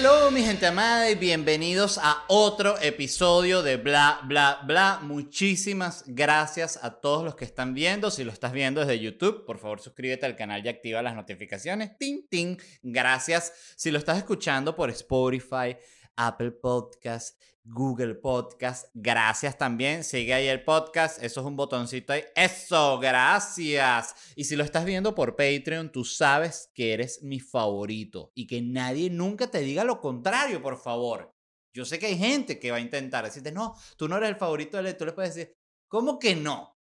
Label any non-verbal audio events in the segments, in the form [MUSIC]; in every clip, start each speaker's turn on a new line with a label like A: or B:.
A: Hello, mi gente amada, y bienvenidos a otro episodio de Bla, Bla, Bla. Muchísimas gracias a todos los que están viendo. Si lo estás viendo desde YouTube, por favor suscríbete al canal y activa las notificaciones. Ting, ting. Gracias. Si lo estás escuchando por Spotify, Apple Podcast, Google Podcast. Gracias también. Sigue ahí el podcast. Eso es un botoncito ahí. Eso, gracias. Y si lo estás viendo por Patreon, tú sabes que eres mi favorito y que nadie nunca te diga lo contrario, por favor. Yo sé que hay gente que va a intentar decirte, no, tú no eres el favorito de él. Tú le puedes decir, ¿cómo que no?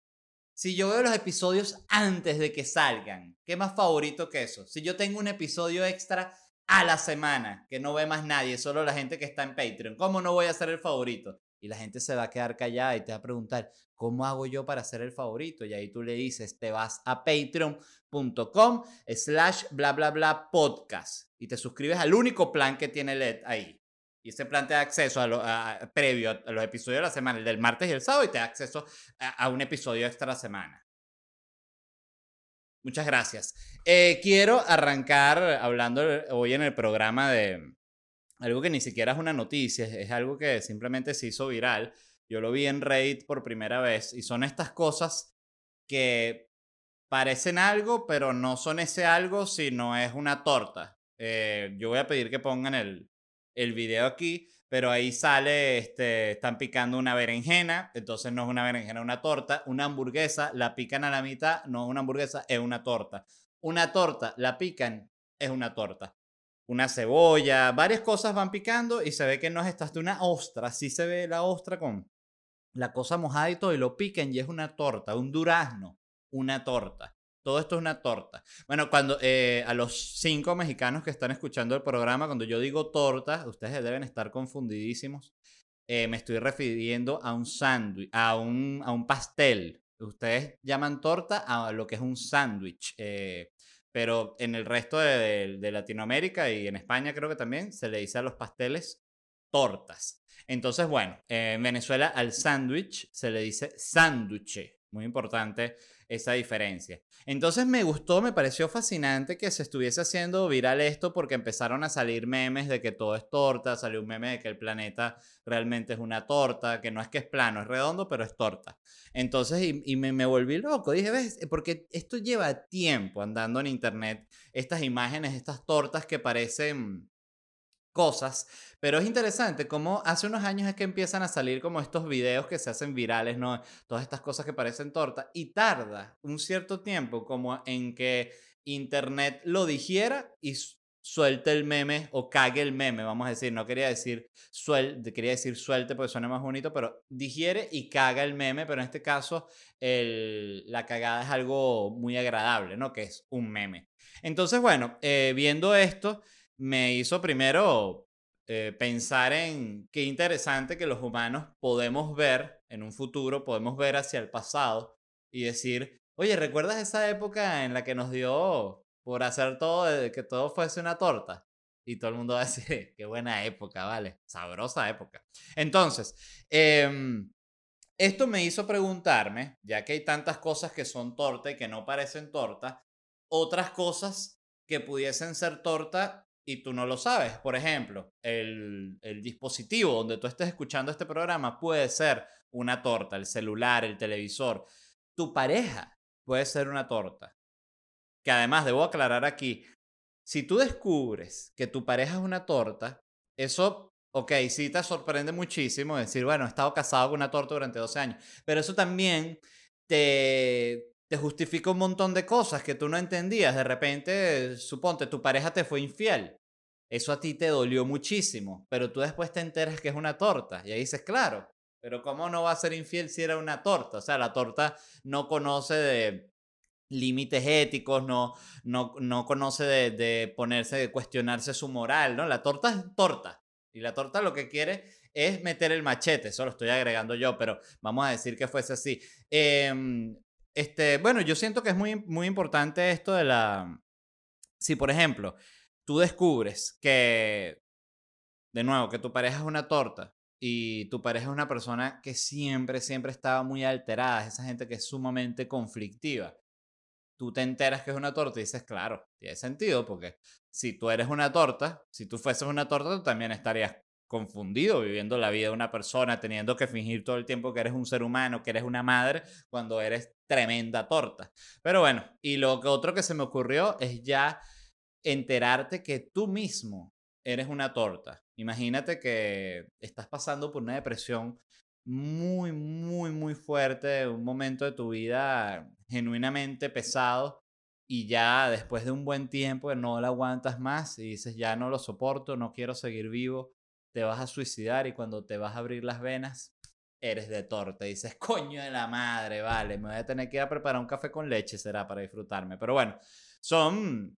A: Si yo veo los episodios antes de que salgan, ¿qué más favorito que eso? Si yo tengo un episodio extra a la semana, que no ve más nadie, solo la gente que está en Patreon. ¿Cómo no voy a ser el favorito? Y la gente se va a quedar callada y te va a preguntar, ¿cómo hago yo para ser el favorito? Y ahí tú le dices, te vas a patreon.com slash bla bla bla podcast y te suscribes al único plan que tiene LED ahí. Y ese plan te da acceso a, lo, previo a los episodios de la semana, el del martes y el sábado, y te da acceso a, a un episodio extra la semana. Muchas gracias. Eh, quiero arrancar hablando hoy en el programa de algo que ni siquiera es una noticia, es algo que simplemente se hizo viral. Yo lo vi en Reddit por primera vez y son estas cosas que parecen algo, pero no son ese algo, sino es una torta. Eh, yo voy a pedir que pongan el, el video aquí pero ahí sale, este, están picando una berenjena, entonces no es una berenjena, es una torta, una hamburguesa, la pican a la mitad, no es una hamburguesa, es una torta. Una torta, la pican, es una torta. Una cebolla, varias cosas van picando y se ve que no es esta, de una ostra, sí se ve la ostra con la cosa mojada y todo, y lo pican y es una torta, un durazno, una torta. Todo esto es una torta. Bueno, cuando eh, a los cinco mexicanos que están escuchando el programa, cuando yo digo torta, ustedes deben estar confundidísimos. Eh, me estoy refiriendo a un sándwich, a un, a un pastel. Ustedes llaman torta a lo que es un sándwich. Eh, pero en el resto de, de, Latinoamérica y en España creo que también se le dice a los pasteles tortas. Entonces, bueno, en Venezuela al sándwich se le dice sándwich. Muy importante esa diferencia. Entonces me gustó, me pareció fascinante que se estuviese haciendo viral esto porque empezaron a salir memes de que todo es torta, salió un meme de que el planeta realmente es una torta, que no es que es plano, es redondo, pero es torta. Entonces, y, me, me, volví loco, dije, ves, porque esto lleva tiempo andando en internet, estas imágenes, estas tortas que parecen cosas, pero es interesante cómo hace unos años es que empiezan a salir como estos videos que se hacen virales, ¿no? Todas estas cosas que parecen torta y tarda un cierto tiempo como en que internet lo digiera y suelte el meme o cague el meme, vamos a decir, no quería decir suelte, quería decir suelte porque suena más bonito, pero digiere y caga el meme, pero en este caso el, la cagada es algo muy agradable, ¿no? Que es un meme. Entonces, bueno, eh, viendo esto, me hizo primero eh, pensar en qué interesante que los humanos podemos ver en un futuro, podemos ver hacia el pasado y decir, oye, ¿recuerdas esa época en la que nos dio por hacer todo, que todo fuese una torta? Y todo el mundo va a decir, qué buena época, vale, sabrosa época. Entonces, em, esto me hizo preguntarme, ya que hay tantas cosas que son torta y que no parecen torta, otras cosas que pudiesen ser torta y tú no lo sabes. Por ejemplo, el, dispositivo donde tú estés escuchando este programa puede ser una torta, el celular, el televisor. Tu pareja puede ser una torta. Que además, debo aclarar aquí, si tú descubres que tu pareja es una torta, eso, ok, sí te sorprende muchísimo decir, bueno, he estado casado con una torta durante 12 años, pero eso también te, te justifica un montón de cosas que tú no entendías. De repente, suponte, tu pareja te fue infiel. Eso a ti te dolió muchísimo, pero tú después te enteras que es una torta. Y ahí dices, claro, pero ¿cómo no va a ser infiel si era una torta? O sea, la torta no conoce de límites éticos, no, no, no conoce de, ponerse, de cuestionarse su moral, ¿no? La torta es torta. Y la torta lo que quiere es meter el machete, eso lo estoy agregando yo, pero vamos a decir que fuese así. Eh, este, bueno, yo siento que es muy, muy importante esto de la... Si, por ejemplo, tú descubres que, de nuevo, que tu pareja es una torta y tu pareja es una persona que siempre, siempre estaba muy alterada, esa gente que es sumamente conflictiva. tú te enteras que es una torta y dices, claro, tiene sentido, porque si tú eres una torta, si tú fueses una torta, tú también estarías confundido viviendo la vida de una persona, teniendo que fingir todo el tiempo que eres un ser humano, que eres una madre, cuando eres tremenda torta. Pero bueno, y lo que otro que se me ocurrió es ya enterarte que tú mismo eres una torta. Imagínate que estás pasando por una depresión muy, muy, muy fuerte, un momento de tu vida genuinamente pesado y ya después de un buen tiempo no la aguantas más y dices, ya no lo soporto, no quiero seguir vivo, te vas a suicidar y cuando te vas a abrir las venas, eres de torta. Dices, [LAUGHS] coño de la madre, vale, me voy a tener que ir a preparar un café con leche, será para disfrutarme. Pero bueno, son,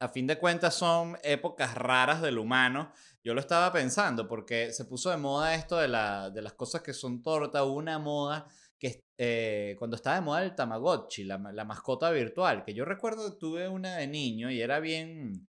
A: a fin de cuentas, son épocas raras del humano. Yo lo estaba pensando porque se puso de moda esto de, la, de las cosas que son torta, una moda que eh, cuando estaba de moda el Tamagotchi, la, la, mascota virtual, que yo recuerdo que tuve una de niño y era bien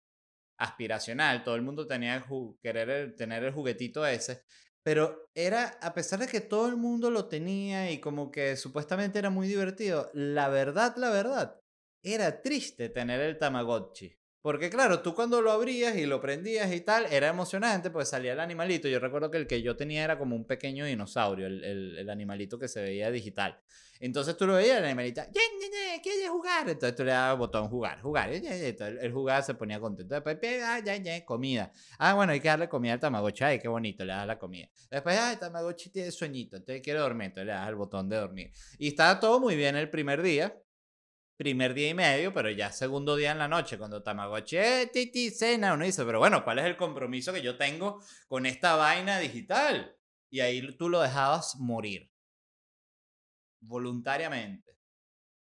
A: aspiracional, todo el mundo tenía que querer tener el juguetito ese, pero era, a pesar de que todo el mundo lo tenía y como que supuestamente era muy divertido, la verdad, la verdad, era triste tener el Tamagotchi. Porque claro, tú cuando lo abrías y lo prendías y tal, era emocionante, pues salía el animalito. Yo recuerdo que el que yo tenía era como un pequeño dinosaurio, el, el, el animalito que se veía digital. Entonces tú lo veías, el animalito, ¿quieres jugar? Entonces tú le dabas botón jugar, jugar. Entonces él jugaba, se ponía contento. Después, ah, ya, ya, comida. Ah, bueno, hay que darle comida al Tamagotchi. Ay, qué bonito, le das la comida. Después, ah, el Tamagotchi tiene sueñito, entonces quiere dormir. Entonces le das el botón de dormir. Y estaba todo muy bien el primer día primer día y medio, pero ya segundo día en la noche, cuando Tamagotchi, eh, titi, cena, uno dice, pero bueno, ¿cuál es el compromiso que yo tengo con esta vaina digital? Y ahí tú lo dejabas morir. Voluntariamente.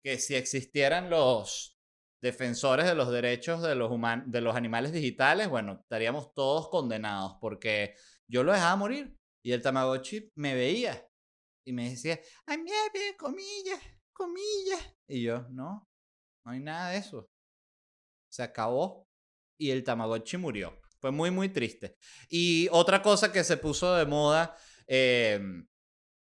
A: Que si existieran los defensores de los derechos de los, de los animales digitales, bueno, estaríamos todos condenados, porque yo lo dejaba morir. Y el Tamagotchi me veía y me decía, ay, mira, comillas, comillas. Y yo, no, no hay nada de eso. Se acabó y el Tamagotchi murió. Fue muy, muy triste. Y otra cosa que se puso de moda, em,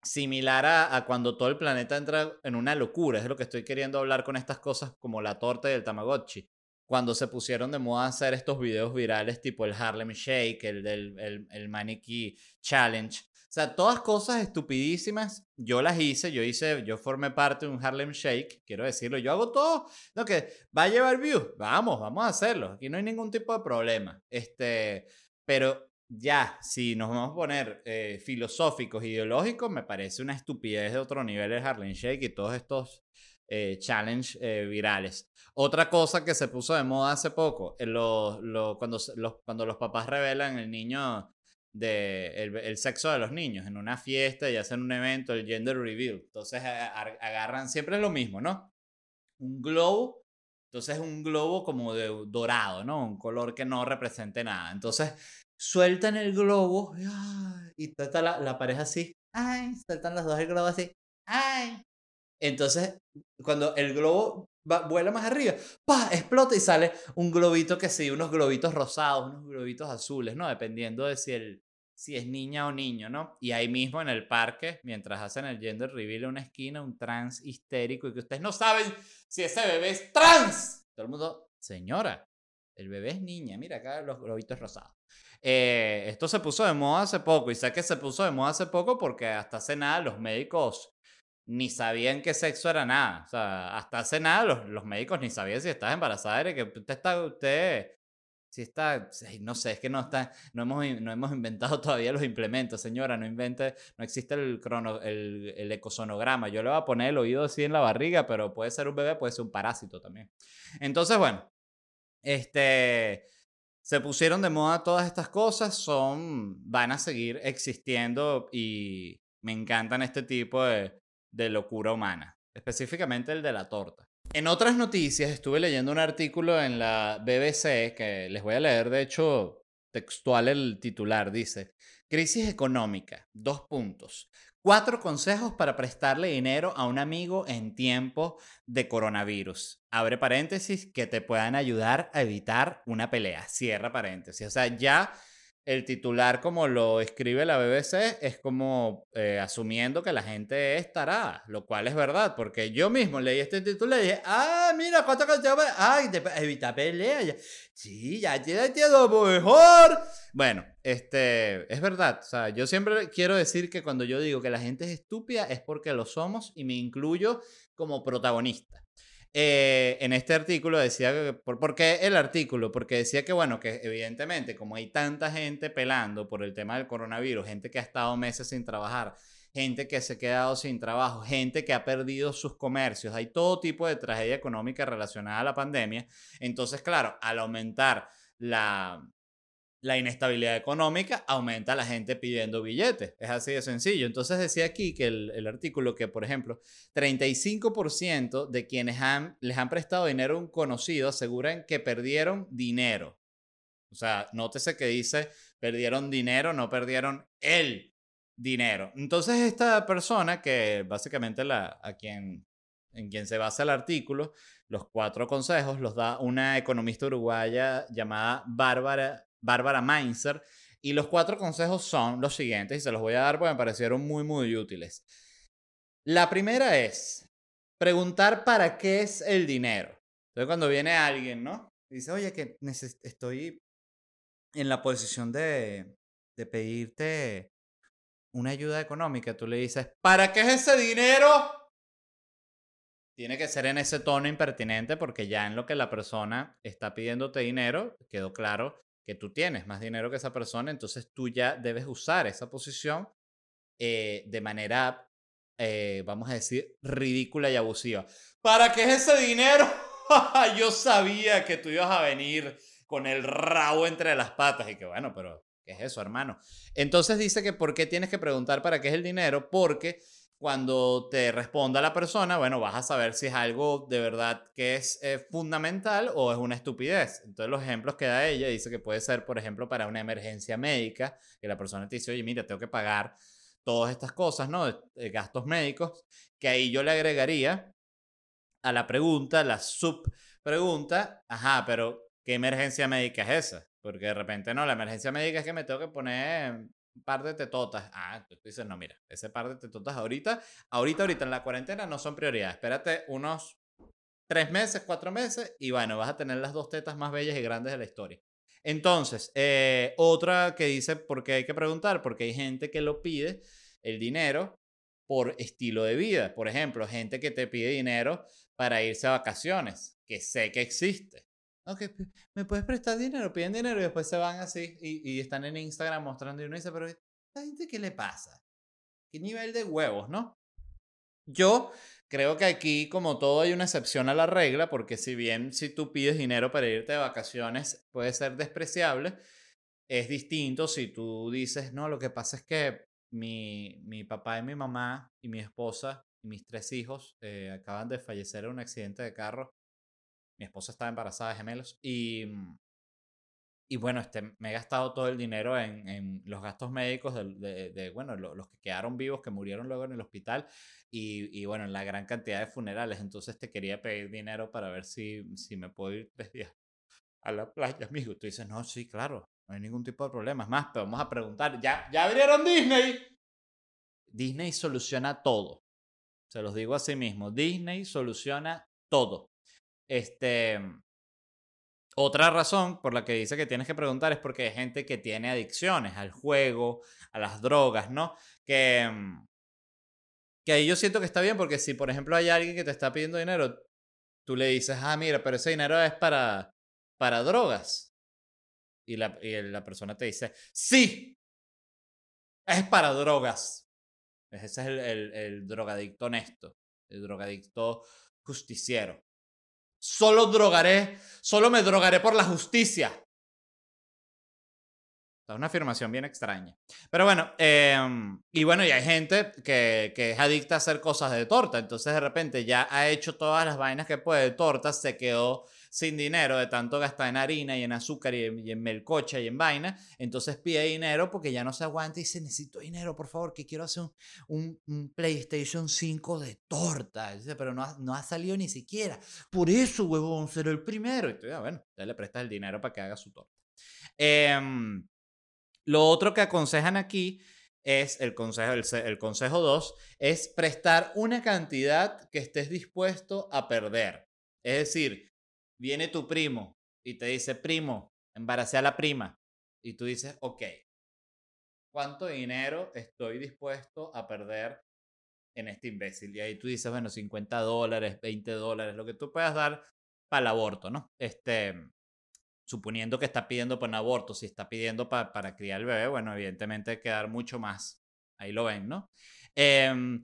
A: similar a, a, cuando todo el planeta entra en una locura, es lo que estoy queriendo hablar con estas cosas como la torta y el Tamagotchi. Cuando se pusieron de moda hacer estos videos virales tipo el Harlem Shake, el del el, el Maniquí Challenge, sea, todas cosas estupidísimas, yo las hice, yo hice, yo formé parte de un Harlem Shake, quiero decirlo, yo hago todo, lo que va a llevar views, vamos, vamos a hacerlo, aquí no hay ningún tipo de problema, este, pero ya, si nos vamos a poner eh, filosóficos, ideológicos, me parece una estupidez de otro nivel el Harlem Shake y todos estos eh, challenge eh, virales. Otra cosa que se puso de moda hace poco, lo, lo, cuando, los, cuando los papás revelan el niño de el, sexo de los niños en una fiesta y hacen un evento, el gender reveal. Entonces agarran siempre lo mismo, ¿no? Un globo, entonces un globo como de dorado, ¿no? Un color que no represente nada. Entonces sueltan el globo y está la, la pareja así, ay, sueltan los dos el globo así, ay. Entonces, cuando el globo vuela más arriba, ¡pa! explota y sale un globito que sí, unos globitos rosados, unos globitos azules, ¿no? Dependiendo de si el, si es niña o niño, ¿no? Y ahí mismo en el parque, mientras hacen el gender reveal en una esquina, un trans histérico y que ustedes no saben si ese bebé es trans. Todo el mundo, señora, el bebé es niña, mira acá los globitos rosados. Eh, esto se puso de moda hace poco y sé que se puso de moda hace poco porque hasta hace nada los médicos ni sabían qué sexo era nada. O sea, hasta hace nada los, los médicos ni sabían si estás embarazada, que usted está, usted si está, no sé, es que no está, no hemos, no hemos inventado [LAUGHS] todavía los implementos, señora, no invente, no existe el, crono, el, el ecosonograma. Yo le voy a poner el oído así en la barriga, pero puede ser un bebé, puede ser un parásito también. Entonces, bueno, este, se pusieron de moda todas estas cosas, son, van a seguir existiendo y me encantan este tipo de, de locura humana, específicamente el de la torta. En otras noticias, estuve leyendo un artículo en la BBC que les voy a leer, de hecho, textual el titular. Dice, crisis económica, dos puntos. Cuatro consejos para prestarle dinero a un amigo en tiempo de coronavirus. Abre paréntesis, que te puedan ayudar a evitar una pelea. Cierra paréntesis. O sea, ya el titular como lo escribe la BBC es como eh, asumiendo que la gente estará, lo cual es verdad, porque yo mismo leí este titular y dije, ah, mira, cuánto canciones, ay, evita pelea, sí, ya tiene entiendo mejor. Bueno, este, es verdad, o sea, yo siempre quiero decir que cuando yo digo que la gente es estúpida es porque lo somos y me incluyo como protagonista. Eh, en este artículo decía, que, ¿por, qué el artículo? Porque decía que, bueno, que evidentemente como hay tanta gente pelando por el tema del coronavirus, gente que ha estado meses sin trabajar, gente que se ha quedado sin trabajo, gente que ha perdido sus comercios, hay todo tipo de tragedia económica relacionada a la pandemia. Entonces, claro, al aumentar la, la inestabilidad económica, aumenta la gente pidiendo billetes. Es así de sencillo. Entonces decía aquí que el, artículo que, por ejemplo, 35% de quienes han, les han prestado dinero a un conocido aseguran que perdieron dinero. O sea, nótese que dice perdieron dinero, no perdieron el dinero. Entonces esta persona, que básicamente la, a quien, en quien se basa el artículo, los cuatro consejos los da una economista uruguaya llamada Bárbara Bárbara Mainzer. Y los cuatro consejos son los siguientes, y se los voy a dar porque me parecieron muy, muy útiles. La primera es preguntar para qué es el dinero. Entonces, cuando viene alguien, ¿no? dice, oye, que estoy en la posición de, de pedirte una ayuda económica, tú le dices, ¿para qué es ese dinero? Tiene que ser en ese tono impertinente porque ya en lo que la persona está pidiéndote dinero, quedó claro que tú tienes más dinero que esa persona, entonces tú ya debes usar esa posición eh, de manera, eh, vamos a decir, ridícula y abusiva. ¿Para qué es ese dinero? [LAUGHS] Yo sabía que tú ibas a venir con el rabo entre las patas y que bueno, pero ¿qué es eso, hermano? Entonces dice que ¿por qué tienes que preguntar para qué es el dinero? Porque cuando te responda la persona, bueno, vas a saber si es algo de verdad que es eh, fundamental o es una estupidez. Entonces los ejemplos que da ella dice que puede ser, por ejemplo, para una emergencia médica, que la persona te dice, oye, mira, tengo que pagar todas estas cosas, ¿no? De, gastos médicos, que ahí yo le agregaría a la pregunta, la subpregunta, ajá, pero ¿qué emergencia médica es esa? Porque de repente no, la emergencia médica es que me tengo que poner par de tetotas. Ah, tú dices, no, mira, ese par de tetotas ahorita, ahorita, ahorita en la cuarentena no son prioridad. Espérate unos tres meses, cuatro meses y bueno, vas a tener las dos tetas más bellas y grandes de la historia. Entonces, eh, otra que dice, ¿por qué hay que preguntar? Porque hay gente que lo pide, el dinero, por estilo de vida. Por ejemplo, gente que te pide dinero para irse a vacaciones, que sé que existe ok, ¿me puedes prestar dinero? Piden dinero y después se van así y, están en Instagram mostrando y uno dice, pero ¿esta gente qué le pasa? ¿Qué nivel de huevos, no? Yo creo que aquí, como todo, hay una excepción a la regla, porque si bien si tú pides dinero para irte de vacaciones puede ser despreciable, es distinto si tú dices, no, lo que pasa es que mi, mi papá y mi mamá y mi esposa y mis tres hijos eh, acaban de fallecer en un accidente de carro mi esposa estaba embarazada de gemelos y, mm, y bueno, este, me he gastado todo el dinero en, en los gastos médicos de, de, bueno, los que quedaron vivos, que murieron luego en el hospital y, y, bueno, en la gran cantidad de funerales. Entonces te quería pedir dinero para ver si, si me puedo ir a la playa, amigo. Tú dices, no, sí, claro, no hay ningún tipo de problemas más, pero vamos a preguntar, ¿ya, ya abrieron Disney? Disney soluciona todo. Se los digo así mismo, Disney soluciona todo. Este, otra razón por la que dice que tienes que preguntar es porque hay gente que tiene adicciones al juego, a las drogas, ¿no? Que, mm, que ahí yo siento que está bien porque si, por ejemplo, hay alguien que te está pidiendo dinero, tú le dices, ah, mira, pero ese dinero es para, para drogas. Y la, y la persona te dice, sí, es para drogas. Ese es el, el, el drogadicto honesto, el drogadicto justiciero. Solo drogaré, solo me drogaré por la justicia. Es una afirmación bien extraña. Pero bueno, em, y bueno, y hay gente que, que, es adicta a hacer cosas de torta. Entonces de repente ya ha hecho todas las vainas que puede de torta, se quedó sin dinero de tanto gastar en harina y en azúcar y en, melcocha y en vaina, entonces pide dinero porque ya no se aguanta y dice, necesito dinero, por favor, que quiero hacer un, un, PlayStation 5 de torta. Dice, pero no ha, no ha salido ni siquiera. Por eso, huevón, será el primero. Y tú, ah, bueno, ya le prestas el dinero para que haga su torta. Em, Lo otro que aconsejan aquí es el consejo, el, el consejo 2, es prestar una cantidad que estés dispuesto a perder. Es decir, viene tu primo y te dice, primo, embaracé a la prima. Y tú dices, ok, ¿cuánto dinero estoy dispuesto a perder en este imbécil? Y ahí tú dices, bueno, 50 dólares, 20 dólares, lo que tú puedas dar para el aborto, ¿no? Este, suponiendo que está pidiendo por un aborto, si está pidiendo para criar el bebé, bueno, evidentemente hay que dar mucho más. Ahí lo ven, ¿no? Em,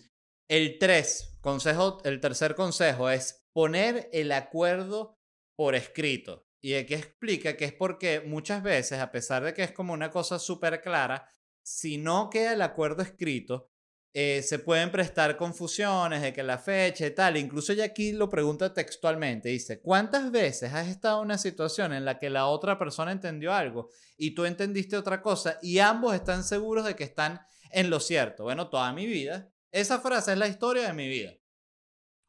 A: el tres, consejo, el tercer consejo es poner el acuerdo por escrito. Y aquí explica que es porque muchas veces, a pesar de que es como una cosa súper clara, si no queda el acuerdo escrito, eh, se pueden prestar confusiones de que la fecha y tal. Incluso ya aquí lo pregunta textualmente. Dice, ¿cuántas veces has estado en una situación en la que la otra persona entendió algo y tú entendiste otra cosa y ambos están seguros de que están en lo cierto? Bueno, toda mi vida. Esa frase es la historia de mi vida.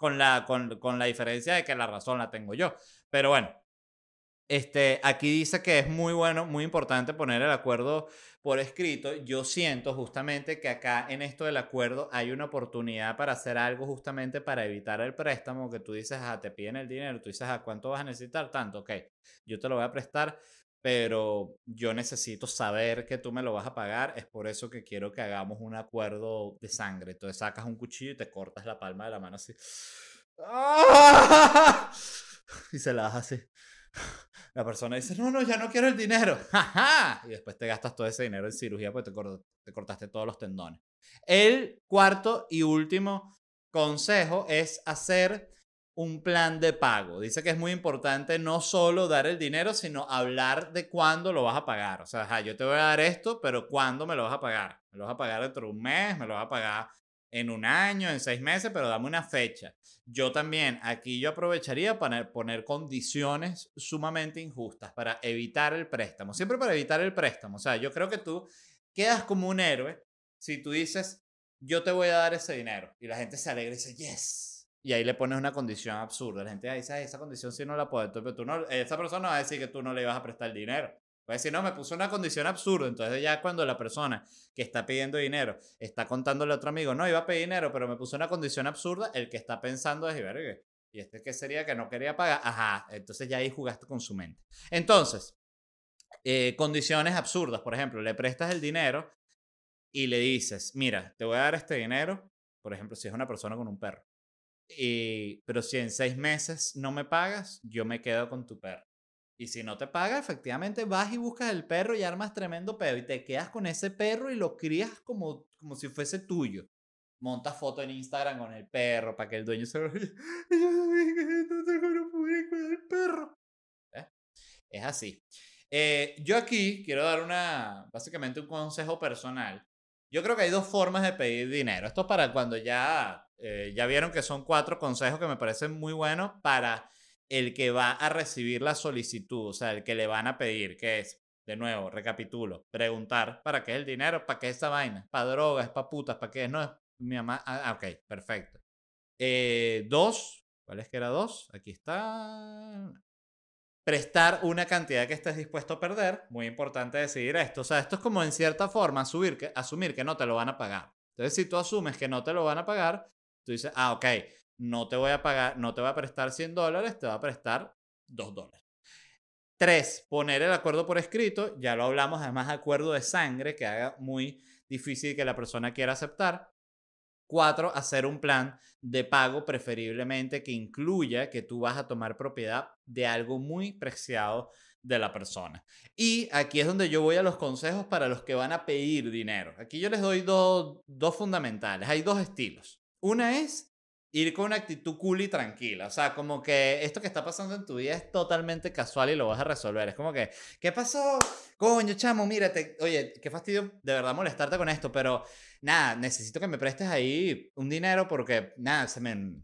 A: Con la, con, con la diferencia de que la razón la tengo yo. Pero bueno, este, aquí dice que es muy bueno, muy importante poner el acuerdo por escrito. Yo siento justamente que acá en esto del acuerdo hay una oportunidad para hacer algo justamente para evitar el préstamo, que tú dices, ah, te piden el dinero, tú dices, ah, ¿cuánto vas a necesitar? Tanto, ok, yo te lo voy a prestar, pero yo necesito saber que tú me lo vas a pagar, es por eso que quiero que hagamos un acuerdo de sangre. Entonces sacas un cuchillo y te cortas la palma de la mano así. [LAUGHS] Y se la das así [LAUGHS] la persona dice, no, no, ya no quiero el dinero. [LAUGHS] Y después te gastas todo ese dinero en cirugía porque te, cortaste todos los tendones. El cuarto y último consejo es hacer un plan de pago. Dice que es muy importante no solo dar el dinero, sino hablar de cuándo lo vas a pagar. O sea, yo te voy a dar esto, pero ¿cuándo me lo vas a pagar? ¿Me lo vas a pagar dentro de un mes? ¿Me lo vas a pagar en un año, en seis meses? Pero dame una fecha. Yo también, aquí yo aprovecharía para poner condiciones sumamente injustas para evitar el préstamo. Siempre para evitar el préstamo. O sea, yo creo que tú quedas como un héroe si tú dices, yo te voy a dar ese dinero. Y la gente se alegra y dice, yes. Y ahí le pones una condición absurda. La gente dice, esa condición sí no la puedo. Pero tú no, esa persona va a decir que tú no le ibas a prestar el dinero. Pues si no, me puso una condición absurda. Entonces ya cuando la persona que está pidiendo dinero está contándole a otro amigo, no, iba a pedir dinero, pero me puso una condición absurda, el que está pensando es, ¿y este qué sería que no quería pagar? Ajá, entonces ya ahí jugaste con su mente. Entonces, eh, condiciones absurdas, por ejemplo, le prestas el dinero y le dices, mira, te voy a dar este dinero, por ejemplo, si es una persona con un perro. Y, pero si en seis meses no me pagas, yo me quedo con tu perro. Y si no te paga, efectivamente vas y buscas el perro y armas tremendo pedo y te quedas con ese perro y lo crías como, como si fuese tuyo. Montas foto en Instagram con el perro para que el dueño se lo... [LAUGHS] no tengo el perro. ¿Eh? Es así. Eh, yo aquí quiero dar una, básicamente un consejo personal. Yo creo que hay dos formas de pedir dinero. Esto para cuando ya, eh, ya vieron que son cuatro consejos que me parecen muy buenos para el que va a recibir la solicitud, o sea, el que le van a pedir, que es, de nuevo, recapitulo, preguntar, ¿para qué es el dinero? ¿Para qué es esa vaina? ¿Para drogas? ¿Para putas? ¿Para qué? No, es mi mamá. Ah ok, perfecto. Eh, dos, ¿cuál es que era dos? Aquí está. Prestar una cantidad que estés dispuesto a perder. Muy importante decidir esto. O sea, esto es como en cierta forma asumir que, asumir que no te lo van a pagar. Entonces, si tú asumes que no te lo van a pagar, tú dices, ah, ok, no te voy a pagar, no te voy a prestar 100 dólares, te va a prestar 2 dólares. Tres, poner el acuerdo por escrito, ya lo hablamos, además acuerdo de sangre que haga muy difícil que la persona quiera aceptar. Cuatro, hacer un plan de pago preferiblemente que incluya que tú vas a tomar propiedad de algo muy preciado de la persona. Y aquí es donde yo voy a los consejos para los que van a pedir dinero. Aquí yo les doy dos, dos fundamentales. Hay dos estilos. Una es ir con una actitud cool y tranquila. O sea, como que esto que está pasando en tu vida es totalmente casual y lo vas a resolver. Es como que, ¿qué pasó? Coño, chamo, mírate. Oye, qué fastidio de verdad molestarte con esto, pero nada, necesito que me prestes ahí un dinero porque, nada, se me,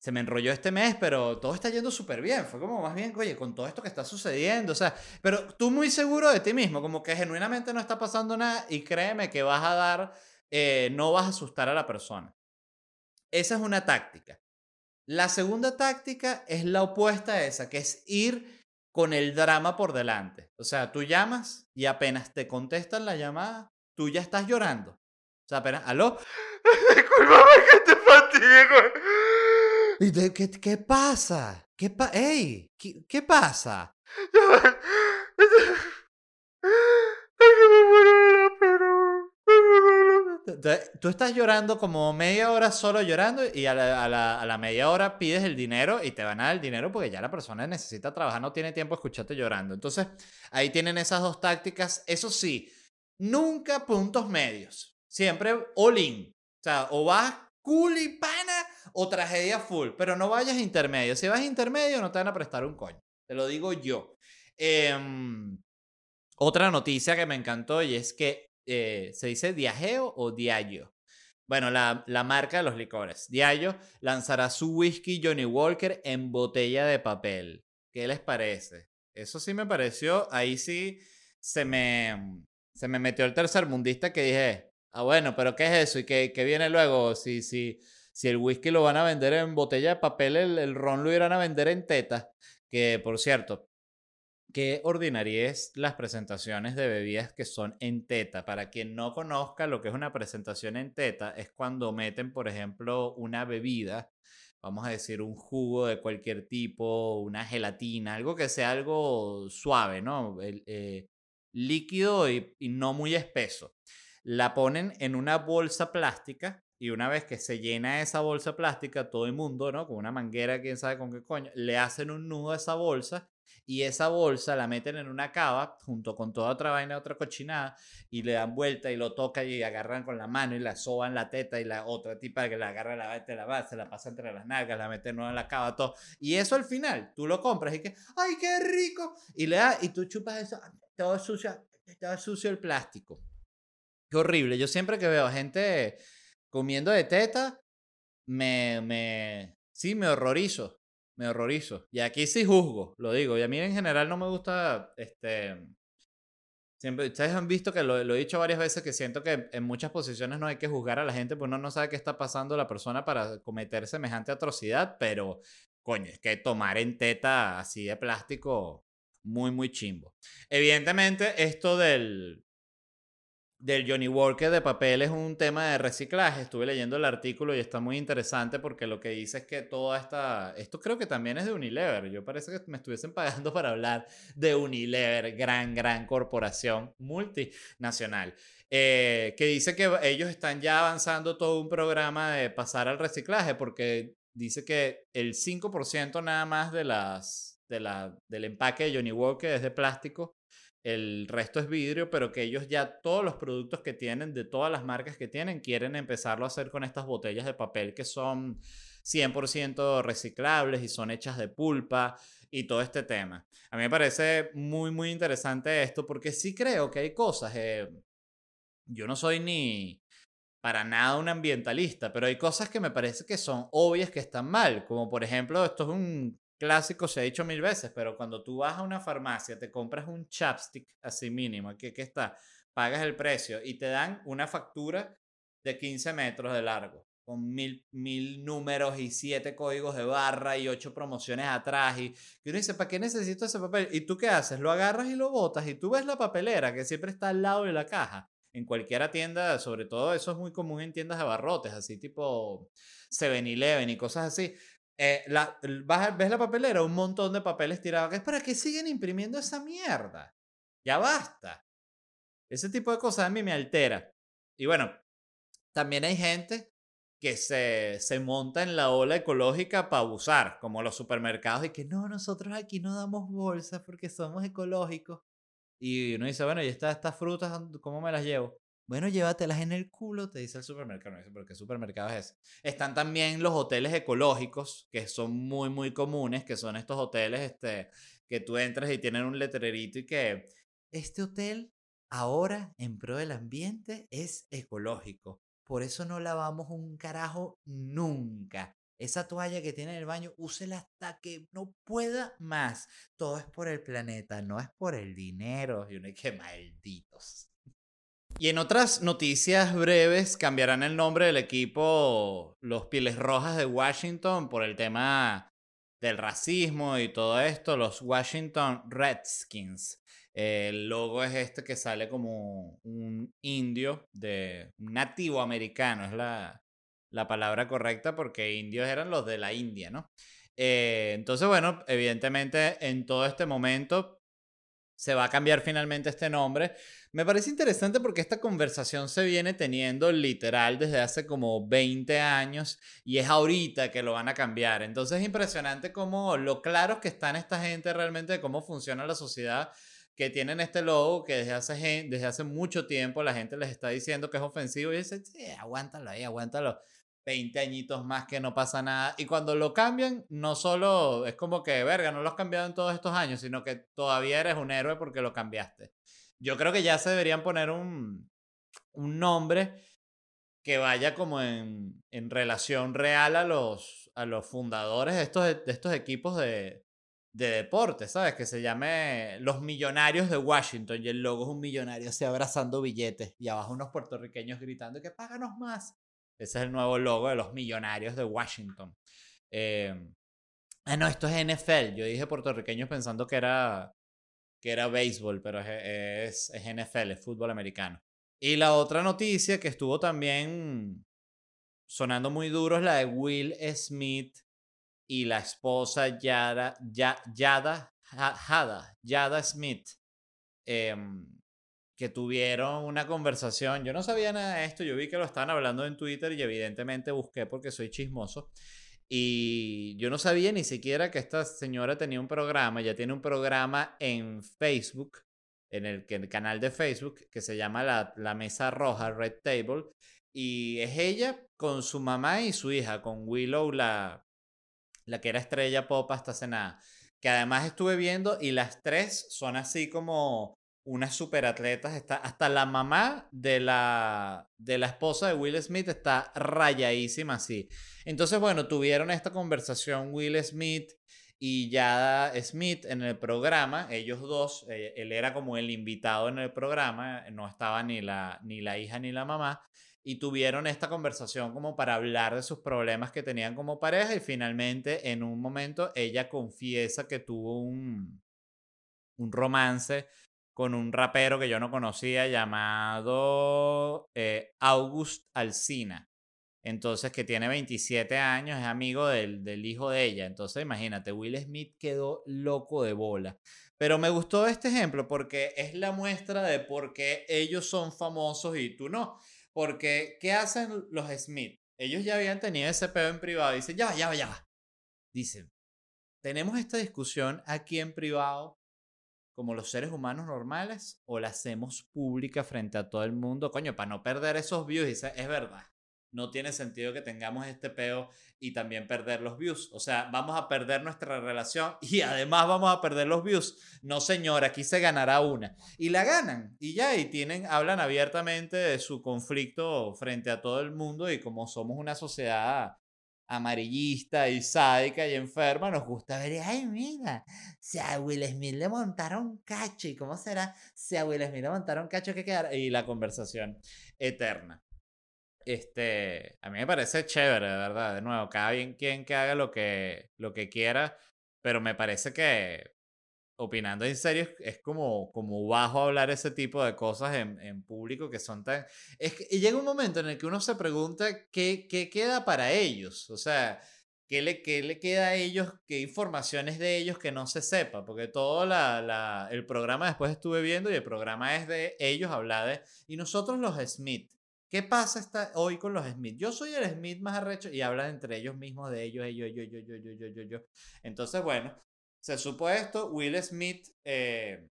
A: se me enrolló este mes, pero todo está yendo súper bien. Fue como más bien, oye, con todo esto que está sucediendo, o sea, pero tú muy seguro de ti mismo, como que genuinamente no está pasando nada y créeme que vas a dar, eh, no vas a asustar a la persona. Esa es una táctica. La segunda táctica es la opuesta a esa, que es ir con el drama por delante. O sea, tú llamas y apenas te contestan la llamada, tú ya estás llorando. O sea, apenas, aló. [LAUGHS]
B: Disculpame que te fatigue.
A: ¿Y de, qué, qué pasa? ¿Qué pa ¡Ey! ¿qué, ¿Qué pasa?
B: Es que me muero
A: Tú estás llorando como media hora solo llorando y a la, a la- a la media hora pides el dinero y te van a dar el dinero porque ya la persona necesita trabajar, no tiene tiempo escucharte llorando. Entonces, ahí tienen esas dos tácticas. Eso sí, nunca puntos medios. Siempre all in. O sea, o vas cool y pana o tragedia full, pero no vayas intermedio. Si vas intermedio no te van a prestar un coño. Te lo digo yo. Em, otra noticia que me encantó y es que eh, se dice Diageo o Diageo. Bueno, la, la marca de los licores. Diageo lanzará su whisky Johnny Walker en botella de papel. ¿Qué les parece? Eso sí me pareció, ahí sí se me, se me metió el tercer mundista que dije, ah bueno, pero ¿qué es eso? ¿Y qué, qué viene luego? Si, si, si el whisky lo van a vender en botella de papel, el, el ron lo irán a vender en teta. Que, por cierto, qué ordinaria es las presentaciones de bebidas que son en teta. Para quien no conozca lo que es una presentación en teta, es cuando meten, por ejemplo, una bebida, vamos a decir un jugo de cualquier tipo, una gelatina, algo que sea algo suave, ¿no? Eh, líquido y, y no muy espeso. La ponen en una bolsa plástica y una vez que se llena esa bolsa plástica, todo el mundo, ¿no? Con una manguera, quién sabe con qué coño, le hacen un nudo a esa bolsa y esa bolsa la meten en una cava junto con toda otra vaina, otra cochinada y le dan vuelta y lo tocan y agarran con la mano y la soban la teta y la otra tipa que la agarra la mete la base, la pasa entre las nalgas, la mete nueva en la cava, todo. Y eso al final, tú lo compras y que, ¡ay, qué rico! Y le y tú chupas eso, todo sucio, todo sucio el plástico. Qué horrible. Yo siempre que veo gente comiendo de teta, me, me, sí, me horrorizo. Me horrorizo. Y aquí sí juzgo, lo digo. Y a mí en general no me gusta, este... Siempre, ustedes han visto que lo, he dicho varias veces que siento que en muchas posiciones no hay que juzgar a la gente, pues uno no sabe qué está pasando la persona para cometer semejante atrocidad, pero coño, es que tomar en teta así de plástico, muy, muy chimbo. Evidentemente, esto del, del Johnny Walker de papel es un tema de reciclaje. Estuve leyendo el artículo y está muy interesante porque lo que dice es que toda esta... Esto creo que también es de Unilever. Yo parece que me estuviesen [LAUGHS] pagando para hablar de Unilever, gran, gran corporación multinacional. eh, que dice que ellos están ya avanzando todo un programa de pasar al reciclaje porque dice que el 5% nada más de las, de la, del empaque de Johnny Walker es de plástico el resto es vidrio, pero que ellos ya todos los productos que tienen, de todas las marcas que tienen, quieren empezarlo a hacer con estas botellas de papel que son 100% reciclables y son hechas de pulpa y todo este tema. A mí me parece muy, muy interesante esto porque sí creo que hay cosas, eh, yo no soy ni para nada un ambientalista, pero hay cosas que me parece que son obvias que están mal, como por ejemplo, esto es un clásico, se ha dicho mil veces, pero cuando tú vas a una farmacia, te compras un chapstick así mínimo, que, que está, pagas el precio y te dan una factura de 15 metros de largo, con mil, mil números y siete códigos de barra y ocho promociones atrás. Y, y uno dice, ¿para qué necesito ese papel? ¿Y tú qué haces? Lo agarras y lo botas y tú ves la papelera que siempre está al lado de la caja. En cualquiera tienda, sobre todo eso es muy común en tiendas de abarrotes, así tipo 7-Eleven y cosas así eh, la, ves la papelera, un montón de papeles tirados. ¿Es para que siguen imprimiendo esa mierda? Ya basta. Ese tipo de cosas a mí me altera. Y bueno, también hay gente que se, se monta en la ola ecológica para abusar, como los supermercados, y que no, nosotros aquí no damos bolsas porque somos ecológicos. Y uno dice, bueno, ¿y estas frutas, cómo me las llevo? Bueno, llévatelas en el culo, te dice el supermercado. No dice, pero ¿qué supermercado es ese? Están también los hoteles ecológicos, que son muy, muy comunes, que son estos hoteles este, que tú entras y tienen un letrerito y que este hotel ahora, en pro del ambiente, es ecológico. Por eso no lavamos un carajo nunca. Esa toalla que tiene en el baño, úsela hasta que no pueda más. Todo es por el planeta, no es por el dinero. Y uno que malditos. Y en otras noticias breves, cambiarán el nombre del equipo los Pieles Rojas de Washington por el tema del racismo y todo esto, los Washington Redskins. El logo es este que sale como un indio de un nativo americano, es la, la palabra correcta porque indios eran los de la India, ¿no? Eh, entonces, bueno, evidentemente en todo este momento se va a cambiar finalmente este nombre. Me parece interesante porque esta conversación se viene teniendo literal desde hace como 20 años y es ahorita que lo van a cambiar. Entonces es impresionante cómo lo claros que están esta gente realmente de cómo funciona la sociedad que tienen este logo que desde hace, desde hace mucho tiempo la gente les está diciendo que es ofensivo y dicen, sí, aguántalo ahí, aguántalo. 20 añitos más que no pasa nada. Y cuando lo cambian, no solo es como que, verga, no lo has cambiado en todos estos años, sino que todavía eres un héroe porque lo cambiaste. Yo creo que ya se deberían poner un, un nombre que vaya como en, en relación real a los, a los fundadores de estos, de estos equipos de, de deporte, ¿sabes? Que se llame Los Millonarios de Washington y el logo es un millonario así abrazando billetes y abajo unos puertorriqueños gritando que páganos más. Ese es el nuevo logo de los millonarios de Washington. Eh, ah, no, esto es NFL. Yo dije puertorriqueños pensando que era, que era béisbol, pero es, es, NFL, es fútbol americano. Y la otra noticia que estuvo también sonando muy duro es la de Will Smith y la esposa Yada, Yada, Yada, Yada Smith. Eh, que tuvieron una conversación. Yo no sabía nada de esto, yo vi que lo estaban hablando en Twitter y evidentemente busqué porque soy chismoso. Y yo no sabía ni siquiera que esta señora tenía un programa, ya tiene un programa en Facebook, en el, el canal de Facebook, que se llama la, la Mesa Roja, Red Table. Y es ella con su mamá y su hija, con Willow, la, la que era estrella pop hasta hace nada. Que además estuve viendo y las tres son así como unas superatletas. Está, hasta la mamá de la, de la esposa de Will Smith está rayadísima así. Entonces, bueno, tuvieron esta conversación Will Smith y Yada Smith en el programa. Ellos dos, eh, él era como el invitado en el programa, no estaba ni la, ni la hija ni la mamá. Y tuvieron esta conversación como para hablar de sus problemas que tenían como pareja y finalmente en un momento ella confiesa que tuvo un, un romance con un rapero que yo no conocía llamado eh, August Alsina. Entonces, que tiene 27 años, es amigo del, del, hijo de ella. Entonces, imagínate, Will Smith quedó loco de bola. Pero me gustó este ejemplo porque es la muestra de por qué ellos son famosos y tú no. Porque, ¿qué hacen los Smith? Ellos ya habían tenido ese pedo en privado. Dicen, ya va, ya va, ya va. Dicen, tenemos esta discusión aquí en privado como los seres humanos normales o la hacemos pública frente a todo el mundo, coño, para no perder esos views. Dice, es verdad, no tiene sentido que tengamos este peo y también perder los views. O sea, vamos a perder nuestra relación [LAUGHS] y además vamos a perder los views. No, señor, aquí se ganará una. Y la ganan. Y ya, y tienen, hablan abiertamente de su conflicto frente a todo el mundo y como somos una sociedad amarillista y sádica y enferma, nos gusta ver, ay, mira, si a Will Smith le montaron cacho, ¿y cómo será si a Will Smith le montaron cacho que quedar? Y la conversación eterna. Este, a mí me parece chévere, de verdad, de nuevo, cada bien quien que haga lo que, lo que quiera, pero me parece que opinando en serio, es como, como bajo hablar ese tipo de cosas en, en público que son tan... Es que, y llega un momento en el que uno se pregunta qué, qué queda para ellos, o sea, ¿qué le, qué le queda a ellos, qué informaciones de ellos que no se sepa, porque todo la, la, el programa después estuve viendo y el programa es de ellos hablar de... Y nosotros los Smith. ¿Qué pasa esta, hoy con los Smith? Yo soy el Smith más arrecho y hablan entre ellos mismos de ellos, ellos, yo, yo, yo, yo, yo, yo, yo. Entonces, bueno, se supo esto, Will Smith eh,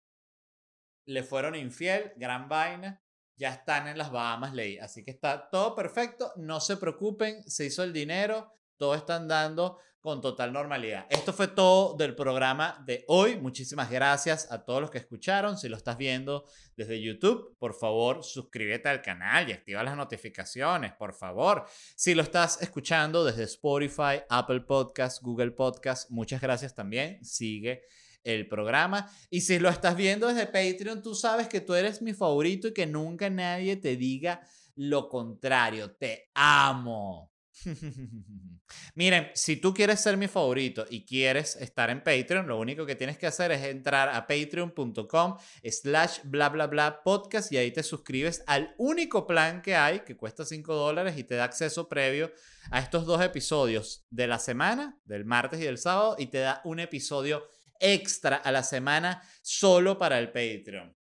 A: le fueron infiel, gran vaina, ya están en las Bahamas ley, así que está todo perfecto, no se preocupen, se hizo el dinero, todo está andando con total normalidad. Esto fue todo del programa de hoy. Muchísimas gracias a todos los que escucharon. Si lo estás viendo desde YouTube, por favor, suscríbete al canal y activa las notificaciones, por favor. Si lo estás escuchando desde Spotify, Apple Podcast, Google Podcast, muchas gracias también. Sigue el programa. Y si lo estás viendo desde Patreon, tú sabes que tú eres mi favorito y que nunca nadie te diga lo contrario. Te amo. [LAUGHS] Miren, si tú quieres ser mi favorito y quieres estar en Patreon, lo único que tienes que hacer es entrar a patreon.com slash bla bla bla podcast y ahí te suscribes al único plan que hay que cuesta 5 dólares y te da acceso previo a estos dos episodios de la semana, del martes y del sábado, y te da un episodio extra a la semana solo para el Patreon.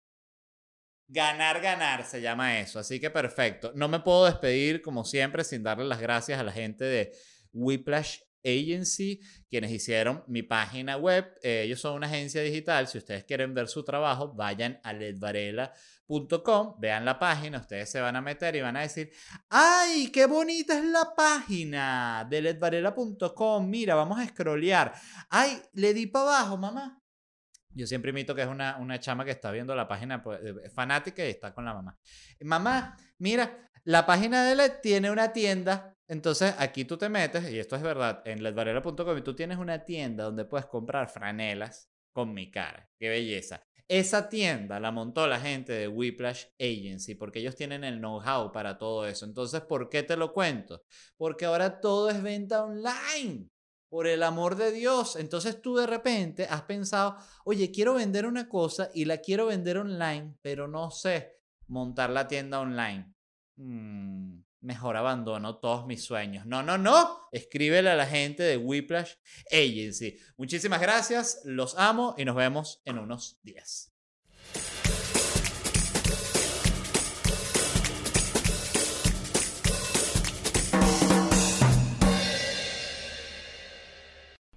A: Ganar, ganar se llama eso. Así que perfecto. No me puedo despedir como siempre sin darle las gracias a la gente de Whiplash Agency, quienes hicieron mi página web. Eh, ellos son una agencia digital. Si ustedes quieren ver su trabajo, vayan a ledvarela.com, vean la página, ustedes se van a meter y van a decir, ¡ay, qué bonita es la página de ledvarela.com! Mira, vamos a scrollear. ¡Ay, le di para abajo, mamá! Yo siempre imito que es una, una chama que está viendo la página, pues, eh, fanática y está con la mamá. Mamá, mira, la página de LED tiene una tienda. Entonces aquí tú te metes, y esto es verdad, en ledvarela.com tú tienes una tienda donde puedes comprar franelas con mi cara. Qué belleza. Esa tienda la montó la gente de Whiplash Agency porque ellos tienen el know-how para todo eso. Entonces, ¿por qué te lo cuento? Porque ahora todo es venta online. Por el amor de Dios. Entonces tú de repente has pensado, oye, quiero vender una cosa y la quiero vender online, pero no sé montar la tienda online. Mm, mejor abandono todos mis sueños. No, no, no. Escríbele a la gente de Whiplash Agency. Muchísimas gracias, los amo y nos vemos en unos días.